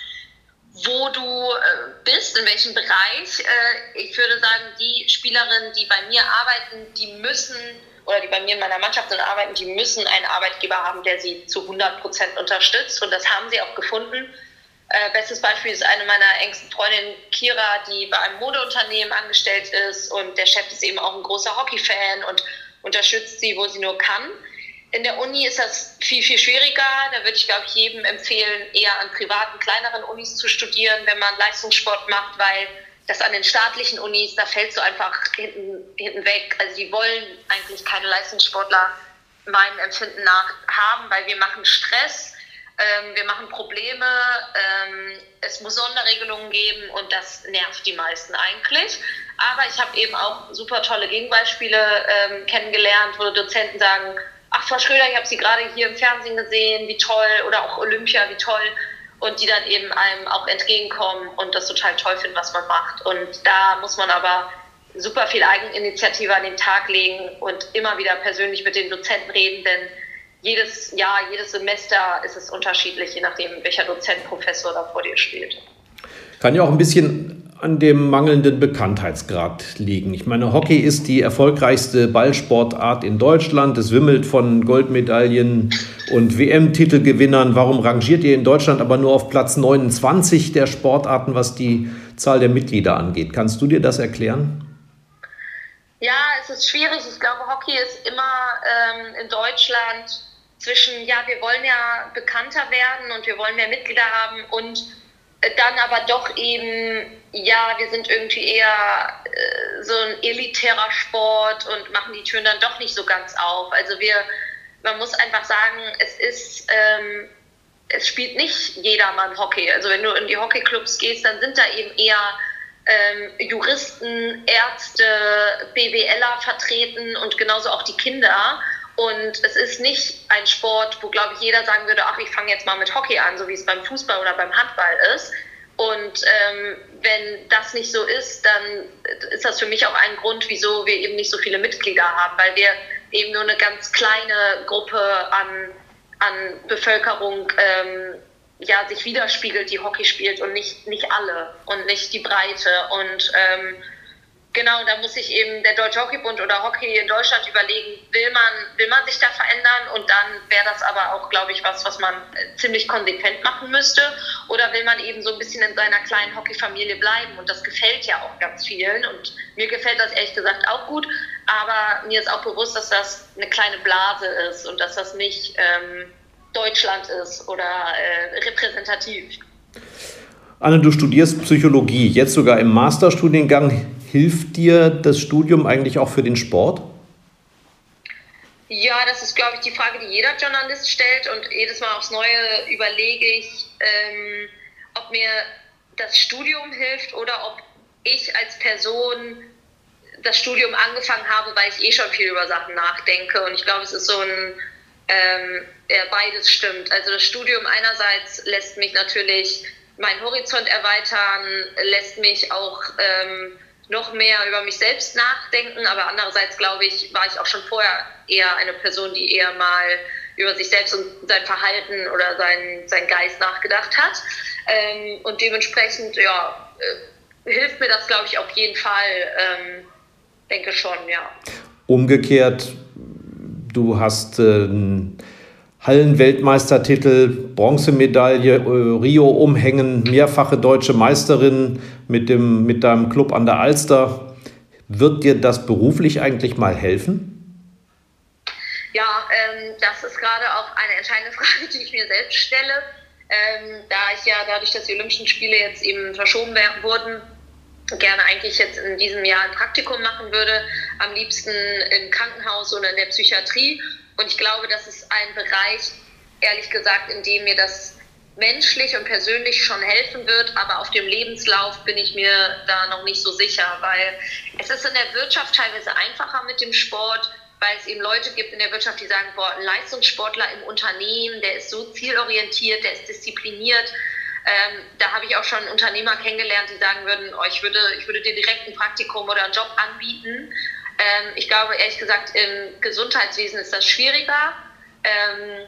wo du äh, bist, in welchem Bereich. Äh, ich würde sagen, die Spielerinnen, die bei mir arbeiten, die müssen oder die bei mir in meiner Mannschaft sind arbeiten, die müssen einen Arbeitgeber haben, der sie zu 100 Prozent unterstützt. Und das haben sie auch gefunden. Äh, bestes Beispiel ist eine meiner engsten Freundinnen, Kira, die bei einem Modeunternehmen angestellt ist und der Chef ist eben auch ein großer Hockey-Fan und unterstützt sie, wo sie nur kann. In der Uni ist das viel, viel schwieriger. Da würde ich, glaube ich, jedem empfehlen, eher an privaten, kleineren Unis zu studieren, wenn man Leistungssport macht, weil das an den staatlichen Unis, da fällt so einfach hinten, hinten weg. Also die wollen eigentlich keine Leistungssportler meinem Empfinden nach haben, weil wir machen Stress ähm, wir machen Probleme, ähm, es muss Sonderregelungen geben und das nervt die meisten eigentlich. Aber ich habe eben auch super tolle Gegenbeispiele ähm, kennengelernt, wo Dozenten sagen, ach Frau Schröder, ich habe Sie gerade hier im Fernsehen gesehen, wie toll, oder auch Olympia, wie toll. Und die dann eben einem auch entgegenkommen und das total toll finden, was man macht. Und da muss man aber super viel Eigeninitiative an den Tag legen und immer wieder persönlich mit den Dozenten reden, denn jedes Jahr, jedes Semester ist es unterschiedlich, je nachdem, welcher Dozent, Professor da vor dir steht. Kann ja auch ein bisschen an dem mangelnden Bekanntheitsgrad liegen. Ich meine, Hockey ist die erfolgreichste Ballsportart in Deutschland. Es wimmelt von Goldmedaillen und WM-Titelgewinnern. Warum rangiert ihr in Deutschland aber nur auf Platz 29 der Sportarten, was die Zahl der Mitglieder angeht? Kannst du dir das erklären? Ja, es ist schwierig. Ich glaube, Hockey ist immer ähm, in Deutschland zwischen, ja, wir wollen ja bekannter werden und wir wollen mehr Mitglieder haben und dann aber doch eben, ja, wir sind irgendwie eher äh, so ein elitärer Sport und machen die Türen dann doch nicht so ganz auf. Also wir, man muss einfach sagen, es ist, ähm, es spielt nicht jedermann Hockey. Also wenn du in die Hockeyclubs gehst, dann sind da eben eher ähm, Juristen, Ärzte, BWLer vertreten und genauso auch die Kinder. Und es ist nicht ein Sport, wo, glaube ich, jeder sagen würde, ach, ich fange jetzt mal mit Hockey an, so wie es beim Fußball oder beim Handball ist. Und ähm, wenn das nicht so ist, dann ist das für mich auch ein Grund, wieso wir eben nicht so viele Mitglieder haben, weil wir eben nur eine ganz kleine Gruppe an, an Bevölkerung ähm, ja, sich widerspiegelt, die Hockey spielt und nicht, nicht alle und nicht die Breite. Und ähm, Genau, da muss sich eben der Deutsche Hockeybund oder Hockey in Deutschland überlegen, will man, will man sich da verändern? Und dann wäre das aber auch, glaube ich, was, was man äh, ziemlich konsequent machen müsste. Oder will man eben so ein bisschen in seiner kleinen Hockeyfamilie bleiben? Und das gefällt ja auch ganz vielen. Und mir gefällt das ehrlich gesagt auch gut, aber mir ist auch bewusst, dass das eine kleine Blase ist und dass das nicht ähm, Deutschland ist oder äh, repräsentativ. Anne, du studierst Psychologie, jetzt sogar im Masterstudiengang. Hilft dir das Studium eigentlich auch für den Sport? Ja, das ist, glaube ich, die Frage, die jeder Journalist stellt. Und jedes Mal aufs Neue überlege ich, ähm, ob mir das Studium hilft oder ob ich als Person das Studium angefangen habe, weil ich eh schon viel über Sachen nachdenke. Und ich glaube, es ist so ein, ähm, ja, beides stimmt. Also das Studium einerseits lässt mich natürlich meinen Horizont erweitern, lässt mich auch ähm, noch mehr über mich selbst nachdenken, aber andererseits glaube ich, war ich auch schon vorher eher eine Person, die eher mal über sich selbst und sein Verhalten oder sein, sein Geist nachgedacht hat. Ähm, und dementsprechend, ja, äh, hilft mir das, glaube ich, auf jeden Fall. Ähm, denke schon, ja. Umgekehrt, du hast äh, Hallenweltmeistertitel, Bronzemedaille, äh, Rio umhängen, mehrfache deutsche Meisterin mit, dem, mit deinem Club an der Alster. Wird dir das beruflich eigentlich mal helfen? Ja, ähm, das ist gerade auch eine entscheidende Frage, die ich mir selbst stelle. Ähm, da ich ja dadurch, dass die Olympischen Spiele jetzt eben verschoben wurden, gerne eigentlich jetzt in diesem Jahr ein Praktikum machen würde, am liebsten im Krankenhaus oder in der Psychiatrie und ich glaube, das ist ein Bereich, ehrlich gesagt, in dem mir das menschlich und persönlich schon helfen wird, aber auf dem Lebenslauf bin ich mir da noch nicht so sicher, weil es ist in der Wirtschaft teilweise einfacher mit dem Sport, weil es eben Leute gibt in der Wirtschaft, die sagen, boah, ein Leistungssportler im Unternehmen, der ist so zielorientiert, der ist diszipliniert. Ähm, da habe ich auch schon Unternehmer kennengelernt, die sagen würden, oh, ich, würde, ich würde dir direkt ein Praktikum oder einen Job anbieten. Ähm, ich glaube, ehrlich gesagt, im Gesundheitswesen ist das schwieriger. Ähm,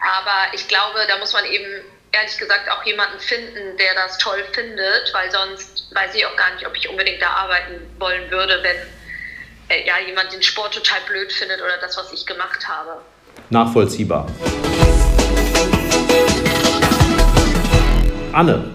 aber ich glaube, da muss man eben ehrlich gesagt auch jemanden finden, der das toll findet, weil sonst weiß ich auch gar nicht, ob ich unbedingt da arbeiten wollen würde, wenn äh, ja, jemand den Sport total blöd findet oder das, was ich gemacht habe. Nachvollziehbar. Anne,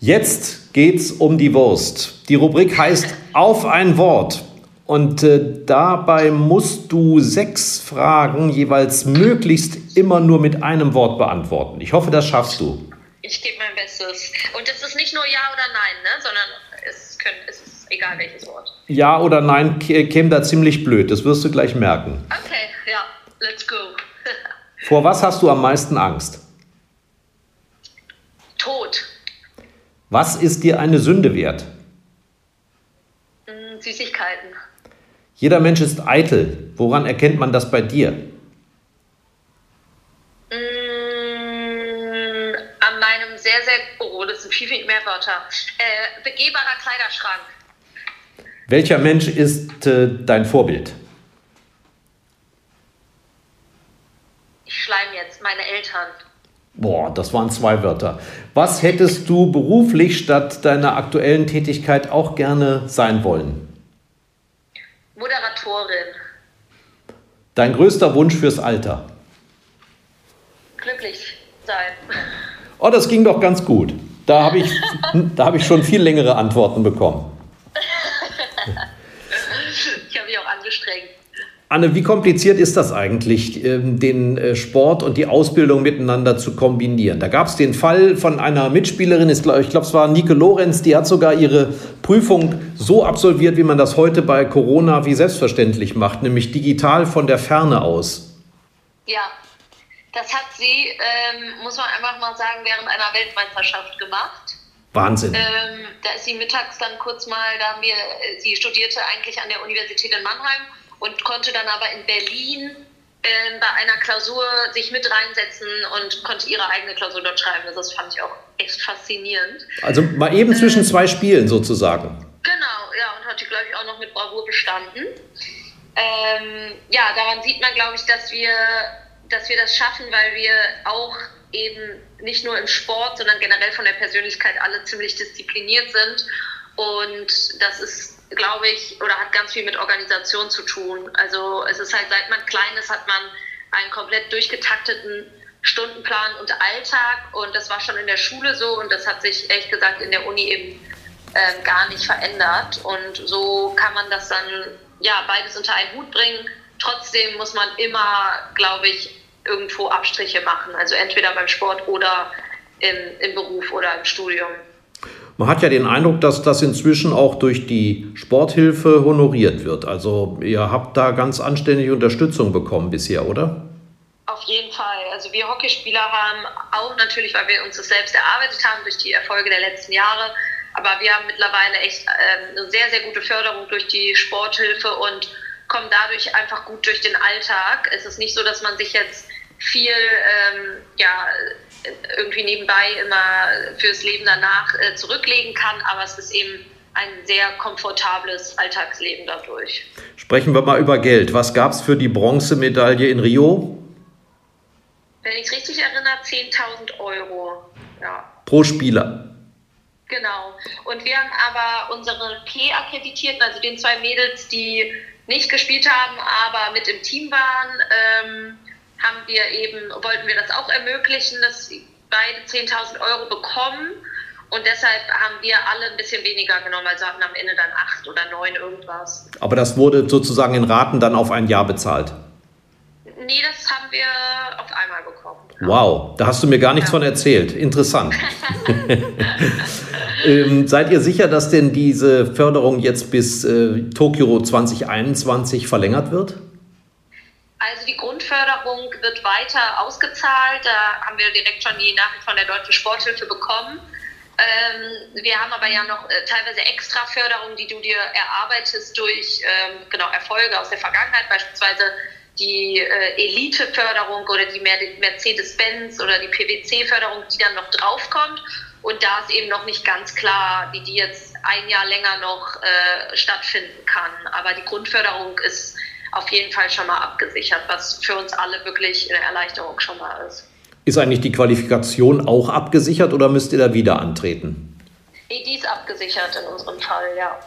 jetzt geht's um die Wurst. Die Rubrik heißt Auf ein Wort. Und äh, dabei musst du sechs Fragen jeweils möglichst immer nur mit einem Wort beantworten. Ich hoffe, das schaffst du. Ich gebe mein Bestes. Und es ist nicht nur Ja oder Nein, ne? sondern es, können, es ist egal welches Wort. Ja oder Nein käme da ziemlich blöd. Das wirst du gleich merken. Okay, ja, let's go. Vor was hast du am meisten Angst? Tod. Was ist dir eine Sünde wert? Mm, Süßigkeiten. Jeder Mensch ist eitel. Woran erkennt man das bei dir? Mm, an meinem sehr, sehr, oh, das sind viel, viel mehr Wörter. Äh, begehbarer Kleiderschrank. Welcher Mensch ist äh, dein Vorbild? Ich schleim jetzt, meine Eltern. Boah, das waren zwei Wörter. Was hättest du beruflich statt deiner aktuellen Tätigkeit auch gerne sein wollen? Moderatorin. Dein größter Wunsch fürs Alter? Glücklich sein. Oh, das ging doch ganz gut. Da habe ich, hab ich schon viel längere Antworten bekommen. ich habe mich auch angestrengt. Anne, wie kompliziert ist das eigentlich, ähm, den äh, Sport und die Ausbildung miteinander zu kombinieren? Da gab es den Fall von einer Mitspielerin, ich glaube, es war Nike Lorenz, die hat sogar ihre Prüfung so absolviert, wie man das heute bei Corona wie selbstverständlich macht, nämlich digital von der Ferne aus. Ja, das hat sie, ähm, muss man einfach mal sagen, während einer Weltmeisterschaft gemacht. Wahnsinn. Ähm, da ist sie mittags dann kurz mal, da haben wir, sie studierte eigentlich an der Universität in Mannheim und konnte dann aber in Berlin äh, bei einer Klausur sich mit reinsetzen und konnte ihre eigene Klausur dort schreiben. Also das fand ich auch echt faszinierend. Also mal eben ähm, zwischen zwei Spielen sozusagen. Genau, ja, und hat die, glaube ich, auch noch mit Bravour bestanden. Ähm, ja, daran sieht man, glaube ich, dass wir, dass wir das schaffen, weil wir auch eben nicht nur im Sport, sondern generell von der Persönlichkeit alle ziemlich diszipliniert sind. Und das ist, glaube ich, oder hat ganz viel mit Organisation zu tun. Also es ist halt, seit man klein ist, hat man einen komplett durchgetakteten Stundenplan und Alltag. Und das war schon in der Schule so und das hat sich ehrlich gesagt in der Uni eben äh, gar nicht verändert. Und so kann man das dann ja beides unter einen Hut bringen. Trotzdem muss man immer, glaube ich, irgendwo Abstriche machen. Also entweder beim Sport oder im, im Beruf oder im Studium. Man hat ja den Eindruck, dass das inzwischen auch durch die Sporthilfe honoriert wird. Also ihr habt da ganz anständige Unterstützung bekommen bisher, oder? Auf jeden Fall. Also wir Hockeyspieler haben auch natürlich, weil wir uns das selbst erarbeitet haben durch die Erfolge der letzten Jahre, aber wir haben mittlerweile echt äh, eine sehr, sehr gute Förderung durch die Sporthilfe und kommen dadurch einfach gut durch den Alltag. Es ist nicht so, dass man sich jetzt viel ähm, ja, irgendwie nebenbei immer fürs Leben danach äh, zurücklegen kann, aber es ist eben ein sehr komfortables Alltagsleben dadurch. Sprechen wir mal über Geld. Was gab es für die Bronzemedaille in Rio? Wenn ich es richtig erinnere, 10.000 Euro. Ja. Pro Spieler. Genau. Und wir haben aber unsere P-Akkreditierten, also den zwei Mädels, die nicht gespielt haben, aber mit im Team waren, ähm, haben wir eben, wollten wir das auch ermöglichen, dass beide 10.000 Euro bekommen. Und deshalb haben wir alle ein bisschen weniger genommen, also hatten am Ende dann acht oder neun irgendwas. Aber das wurde sozusagen in Raten dann auf ein Jahr bezahlt? Nee, das haben wir auf einmal bekommen. Wow, da hast du mir gar nichts ja. von erzählt. Interessant. ähm, seid ihr sicher, dass denn diese Förderung jetzt bis äh, Tokio 2021 verlängert wird? Also die Grundförderung wird weiter ausgezahlt. Da haben wir direkt schon die Nachricht von der Deutschen Sporthilfe bekommen. Ähm, wir haben aber ja noch äh, teilweise extra Förderungen, die du dir erarbeitest durch ähm, genau Erfolge aus der Vergangenheit, beispielsweise die äh, Elite-Förderung oder die Mercedes-Benz oder die PwC-Förderung, die dann noch draufkommt. Und da ist eben noch nicht ganz klar, wie die jetzt ein Jahr länger noch äh, stattfinden kann. Aber die Grundförderung ist auf jeden Fall schon mal abgesichert, was für uns alle wirklich eine Erleichterung schon mal ist. Ist eigentlich die Qualifikation auch abgesichert oder müsst ihr da wieder antreten? Nee, die ist abgesichert in unserem Fall, ja.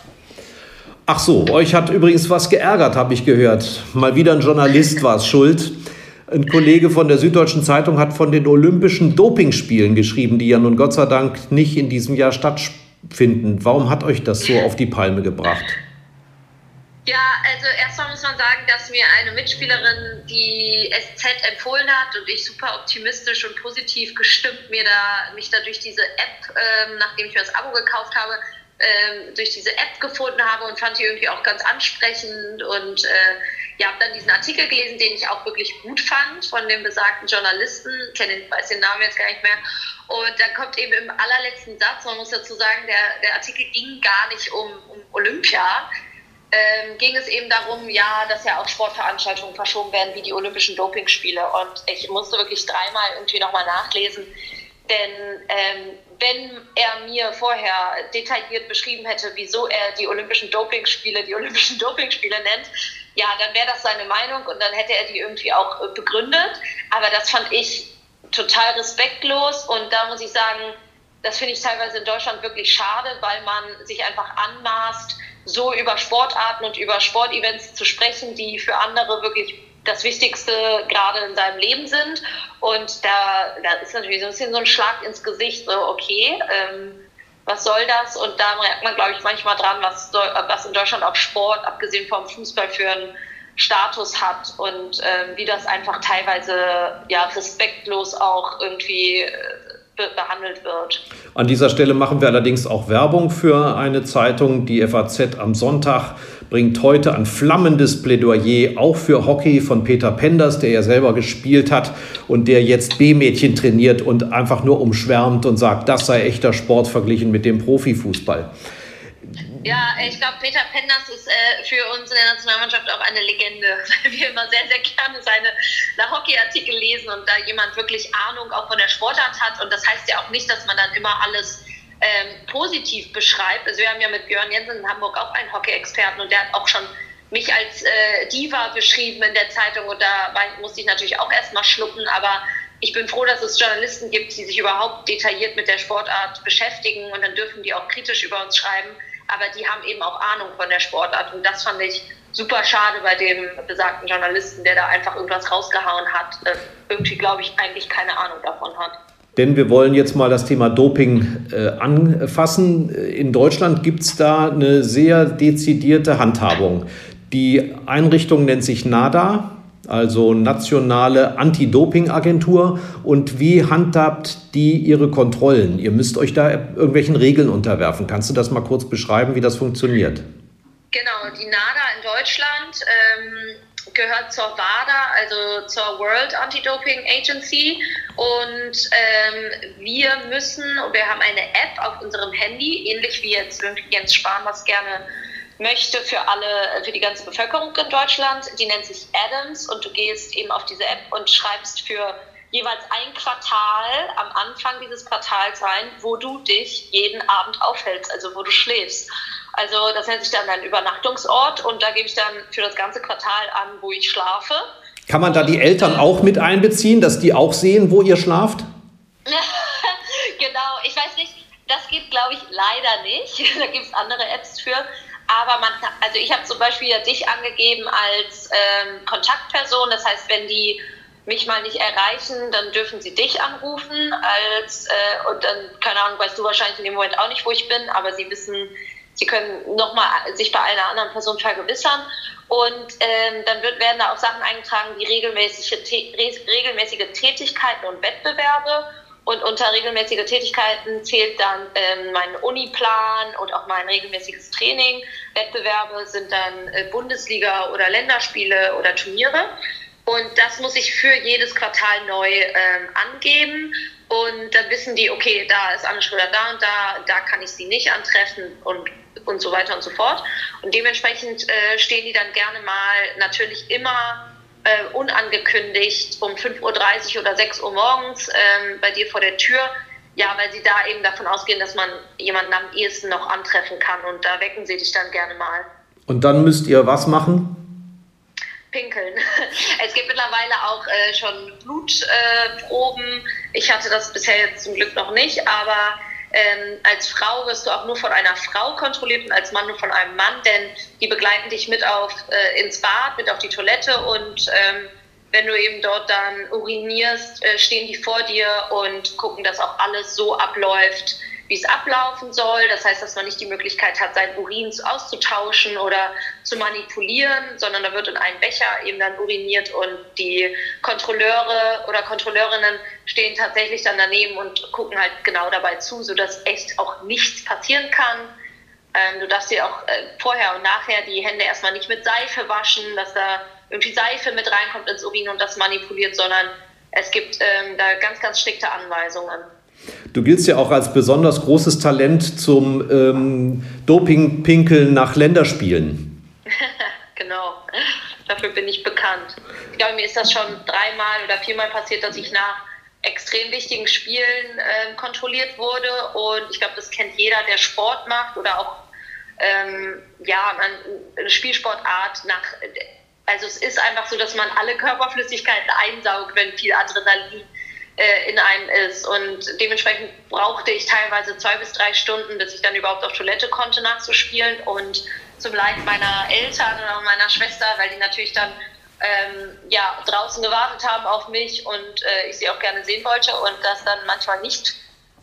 Ach so, euch hat übrigens was geärgert, habe ich gehört. Mal wieder ein Journalist war es schuld. Ein Kollege von der Süddeutschen Zeitung hat von den Olympischen Dopingspielen geschrieben, die ja nun Gott sei Dank nicht in diesem Jahr stattfinden. Warum hat euch das so auf die Palme gebracht? Ja, also erstmal muss man sagen, dass mir eine Mitspielerin die SZ empfohlen hat und ich super optimistisch und positiv gestimmt mir da, mich da durch diese App, ähm, nachdem ich mir das Abo gekauft habe, ähm, durch diese App gefunden habe und fand die irgendwie auch ganz ansprechend und äh, ja, habe dann diesen Artikel gelesen, den ich auch wirklich gut fand von dem besagten Journalisten, kenne den, weiß den Namen jetzt gar nicht mehr. Und dann kommt eben im allerletzten Satz, man muss dazu sagen, der, der Artikel ging gar nicht um, um Olympia, ähm, ging es eben darum, ja, dass ja auch Sportveranstaltungen verschoben werden, wie die Olympischen Dopingspiele. Und ich musste wirklich dreimal irgendwie nochmal nachlesen, denn ähm, wenn er mir vorher detailliert beschrieben hätte, wieso er die Olympischen Dopingspiele die Olympischen Dopingspiele nennt, ja, dann wäre das seine Meinung und dann hätte er die irgendwie auch äh, begründet. Aber das fand ich total respektlos und da muss ich sagen, das finde ich teilweise in Deutschland wirklich schade, weil man sich einfach anmaßt, so über Sportarten und über Sportevents zu sprechen, die für andere wirklich das Wichtigste gerade in seinem Leben sind. Und da, da ist natürlich so ein bisschen so ein Schlag ins Gesicht, so okay, ähm, was soll das? Und da merkt man, glaube ich, manchmal dran, was, was in Deutschland auch Sport, abgesehen vom Fußball, für einen Status hat und äh, wie das einfach teilweise ja respektlos auch irgendwie äh, behandelt wird. An dieser Stelle machen wir allerdings auch Werbung für eine Zeitung, die FAZ am Sonntag bringt heute ein flammendes Plädoyer auch für Hockey von Peter Penders, der ja selber gespielt hat und der jetzt B-Mädchen trainiert und einfach nur umschwärmt und sagt, das sei echter Sport verglichen mit dem Profifußball. Ja, ich glaube, Peter Penders ist äh, für uns in der Nationalmannschaft auch eine Legende, weil wir immer sehr, sehr gerne seine Hockey-Artikel lesen und da jemand wirklich Ahnung auch von der Sportart hat. Und das heißt ja auch nicht, dass man dann immer alles ähm, positiv beschreibt. Also wir haben ja mit Björn Jensen in Hamburg auch einen Hockey-Experten und der hat auch schon mich als äh, Diva beschrieben in der Zeitung und da musste ich natürlich auch erstmal schlucken, aber ich bin froh, dass es Journalisten gibt, die sich überhaupt detailliert mit der Sportart beschäftigen und dann dürfen die auch kritisch über uns schreiben, aber die haben eben auch Ahnung von der Sportart und das fand ich super schade bei dem besagten Journalisten, der da einfach irgendwas rausgehauen hat, äh, irgendwie glaube ich eigentlich keine Ahnung davon hat. Denn wir wollen jetzt mal das Thema Doping äh, anfassen. In Deutschland gibt es da eine sehr dezidierte Handhabung. Die Einrichtung nennt sich NADA, also Nationale Anti-Doping-Agentur. Und wie handhabt die ihre Kontrollen? Ihr müsst euch da irgendwelchen Regeln unterwerfen. Kannst du das mal kurz beschreiben, wie das funktioniert? Genau, die NADA in Deutschland ähm, gehört zur WADA, also zur World Anti-Doping Agency. Und ähm, wir müssen, wir haben eine App auf unserem Handy, ähnlich wie jetzt Jens Spahn was gerne möchte für alle, für die ganze Bevölkerung in Deutschland. Die nennt sich Adams und du gehst eben auf diese App und schreibst für jeweils ein Quartal am Anfang dieses Quartals ein, wo du dich jeden Abend aufhältst, also wo du schläfst. Also das nennt sich dann ein Übernachtungsort und da gebe ich dann für das ganze Quartal an, wo ich schlafe. Kann man da die Eltern auch mit einbeziehen, dass die auch sehen, wo ihr schlaft? genau, ich weiß nicht, das geht glaube ich leider nicht. da gibt es andere Apps für. Aber man, also ich habe zum Beispiel ja dich angegeben als ähm, Kontaktperson. Das heißt, wenn die mich mal nicht erreichen, dann dürfen sie dich anrufen als äh, und dann keine Ahnung, weißt du wahrscheinlich in dem Moment auch nicht, wo ich bin, aber sie wissen, Sie können nochmal sich bei einer anderen Person vergewissern. Und ähm, dann wird, werden da auch Sachen eingetragen wie regelmäßige, regelmäßige Tätigkeiten und Wettbewerbe. Und unter regelmäßige Tätigkeiten zählt dann ähm, mein Uniplan und auch mein regelmäßiges Training. Wettbewerbe sind dann äh, Bundesliga oder Länderspiele oder Turniere. Und das muss ich für jedes Quartal neu ähm, angeben. Und dann wissen die, okay, da ist Anne Schröder da und da, da kann ich sie nicht antreffen und und so weiter und so fort. Und dementsprechend äh, stehen die dann gerne mal natürlich immer äh, unangekündigt um 5.30 Uhr oder 6 Uhr morgens ähm, bei dir vor der Tür. Ja, weil sie da eben davon ausgehen, dass man jemanden am ehesten noch antreffen kann und da wecken sie dich dann gerne mal. Und dann müsst ihr was machen? Pinkeln. Es gibt mittlerweile auch äh, schon Blutproben. Äh, ich hatte das bisher jetzt zum Glück noch nicht, aber ähm, als Frau wirst du auch nur von einer Frau kontrolliert und als Mann nur von einem Mann, denn die begleiten dich mit auf äh, ins Bad, mit auf die Toilette und ähm, wenn du eben dort dann urinierst, äh, stehen die vor dir und gucken, dass auch alles so abläuft, wie es ablaufen soll. Das heißt, dass man nicht die Möglichkeit hat, seinen Urin auszutauschen oder zu manipulieren, sondern da wird in einen Becher eben dann uriniert und die Kontrolleure oder Kontrolleurinnen stehen tatsächlich dann daneben und gucken halt genau dabei zu, sodass echt auch nichts passieren kann. Ähm, du darfst dir auch äh, vorher und nachher die Hände erstmal nicht mit Seife waschen, dass da irgendwie Seife mit reinkommt ins Urin und das manipuliert, sondern es gibt ähm, da ganz, ganz strikte Anweisungen. Du giltst ja auch als besonders großes Talent zum ähm, Dopingpinkeln nach Länderspielen. genau, dafür bin ich bekannt. Ich glaube, mir ist das schon dreimal oder viermal passiert, dass ich nach extrem wichtigen Spielen äh, kontrolliert wurde. Und ich glaube, das kennt jeder, der Sport macht oder auch ähm, ja, eine Spielsportart nach. Also es ist einfach so, dass man alle Körperflüssigkeiten einsaugt, wenn viel Adrenalin äh, in einem ist. Und dementsprechend brauchte ich teilweise zwei bis drei Stunden, bis ich dann überhaupt auf Toilette konnte, nachzuspielen. Und zum Leid meiner Eltern oder meiner Schwester, weil die natürlich dann ähm, ja, draußen gewartet haben auf mich und äh, ich sie auch gerne sehen wollte und das dann manchmal nicht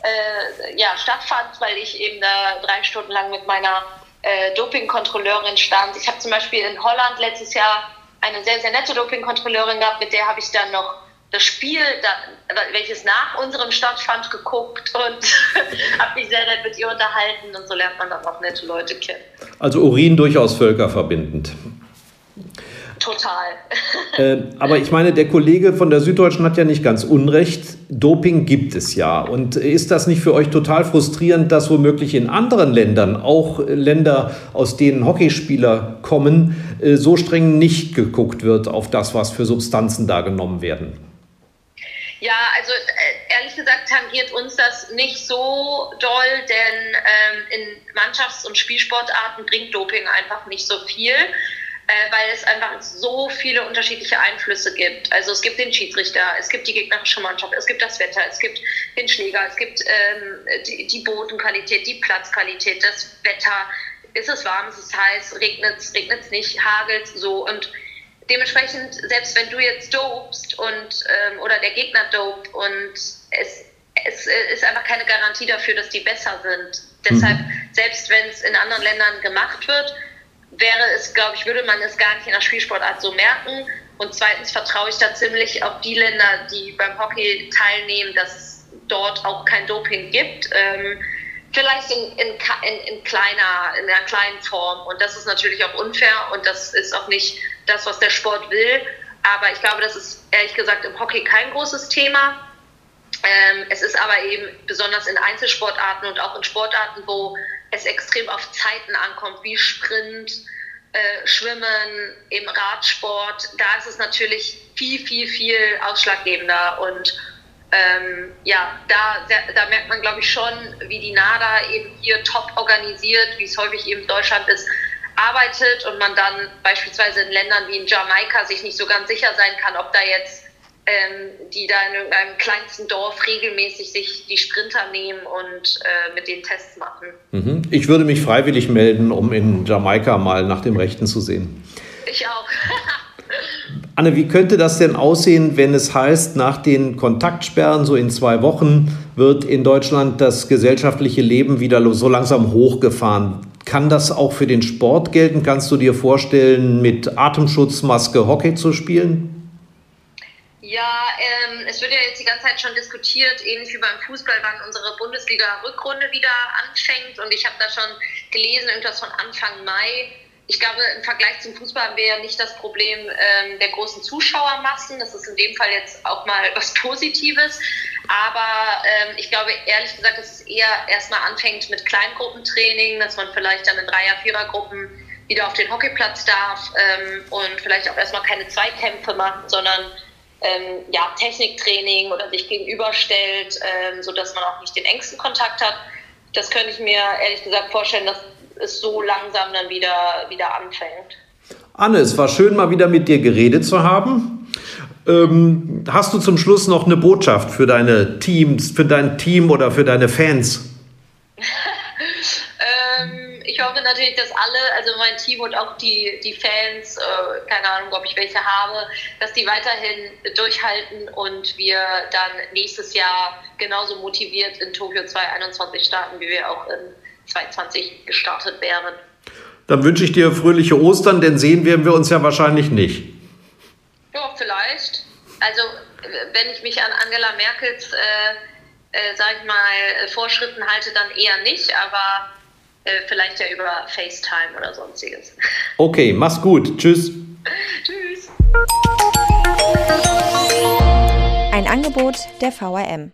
äh, ja, stattfand, weil ich eben da drei Stunden lang mit meiner äh, Dopingkontrolleurin stand. Ich habe zum Beispiel in Holland letztes Jahr eine sehr, sehr nette Dopingkontrolleurin gehabt, mit der habe ich dann noch das Spiel, welches nach unserem stattfand, geguckt und habe mich sehr nett mit ihr unterhalten und so lernt man dann auch nette Leute kennen. Also Urin durchaus völkerverbindend. Total. Äh, aber ich meine, der Kollege von der Süddeutschen hat ja nicht ganz unrecht. Doping gibt es ja. Und ist das nicht für euch total frustrierend, dass womöglich in anderen Ländern, auch Länder, aus denen Hockeyspieler kommen, äh, so streng nicht geguckt wird auf das, was für Substanzen da genommen werden? Ja, also äh, ehrlich gesagt tangiert uns das nicht so doll, denn ähm, in Mannschafts- und Spielsportarten bringt Doping einfach nicht so viel äh, weil es einfach so viele unterschiedliche Einflüsse gibt. Also es gibt den Schiedsrichter, es gibt die gegnerische Mannschaft, es gibt das Wetter, es gibt den Schläger, es gibt ähm, die, die Bodenqualität, die Platzqualität, das Wetter. Ist es warm, ist es heiß, regnet es, regnet es nicht, hagelt so und dementsprechend, selbst wenn du jetzt dopst und ähm, oder der Gegner dopt und es, es ist einfach keine Garantie dafür, dass die besser sind. Deshalb, mhm. selbst wenn es in anderen Ländern gemacht wird, wäre es, glaube ich, würde man es gar nicht in der Spielsportart so merken. Und zweitens vertraue ich da ziemlich auf die Länder, die beim Hockey teilnehmen, dass es dort auch kein Doping gibt. Ähm, vielleicht in, in, in, in, kleiner, in einer kleinen Form. Und das ist natürlich auch unfair und das ist auch nicht das, was der Sport will. Aber ich glaube, das ist ehrlich gesagt im Hockey kein großes Thema. Ähm, es ist aber eben besonders in Einzelsportarten und auch in Sportarten, wo es extrem auf Zeiten ankommt, wie Sprint, äh, Schwimmen, im Radsport, da ist es natürlich viel, viel, viel ausschlaggebender und ähm, ja, da, da merkt man, glaube ich, schon, wie die NADA eben hier top organisiert, wie es häufig eben in Deutschland ist, arbeitet und man dann beispielsweise in Ländern wie in Jamaika sich nicht so ganz sicher sein kann, ob da jetzt ähm, die da in einem kleinsten Dorf regelmäßig sich die Sprinter nehmen und äh, mit den Tests machen. Mhm. Ich würde mich freiwillig melden, um in Jamaika mal nach dem Rechten zu sehen. Ich auch. Anne, wie könnte das denn aussehen, wenn es heißt, nach den Kontaktsperren, so in zwei Wochen, wird in Deutschland das gesellschaftliche Leben wieder so langsam hochgefahren? Kann das auch für den Sport gelten? Kannst du dir vorstellen, mit Atemschutzmaske Hockey zu spielen? Ja, ähm, es wird ja jetzt die ganze Zeit schon diskutiert, ähnlich wie beim Fußball, wann unsere Bundesliga-Rückrunde wieder anfängt. Und ich habe da schon gelesen, irgendwas von Anfang Mai. Ich glaube, im Vergleich zum Fußball haben wir ja nicht das Problem ähm, der großen Zuschauermassen. Das ist in dem Fall jetzt auch mal was Positives. Aber ähm, ich glaube, ehrlich gesagt, dass es eher erstmal anfängt mit Kleingruppentraining, dass man vielleicht dann in Dreier-, Vierergruppen wieder auf den Hockeyplatz darf ähm, und vielleicht auch erstmal keine Zweikämpfe macht, sondern ähm, ja, Techniktraining oder sich gegenüberstellt, ähm, sodass man auch nicht den engsten Kontakt hat. Das könnte ich mir ehrlich gesagt vorstellen, dass es so langsam dann wieder, wieder anfängt. Anne, es war schön, mal wieder mit dir geredet zu haben. Ähm, hast du zum Schluss noch eine Botschaft für deine Teams, für dein Team oder für deine Fans? ich hoffe natürlich, dass alle, also mein Team und auch die, die Fans, äh, keine Ahnung, ob ich welche habe, dass die weiterhin durchhalten und wir dann nächstes Jahr genauso motiviert in Tokio 2021 starten, wie wir auch in 2020 gestartet wären. Dann wünsche ich dir fröhliche Ostern, denn sehen werden wir uns ja wahrscheinlich nicht. Ja, vielleicht. Also, wenn ich mich an Angela Merkels, äh, äh, sag ich mal, Vorschriften halte, dann eher nicht, aber äh, vielleicht ja über FaceTime oder sonstiges. Okay, mach's gut. Tschüss. Tschüss. Ein Angebot der VRM.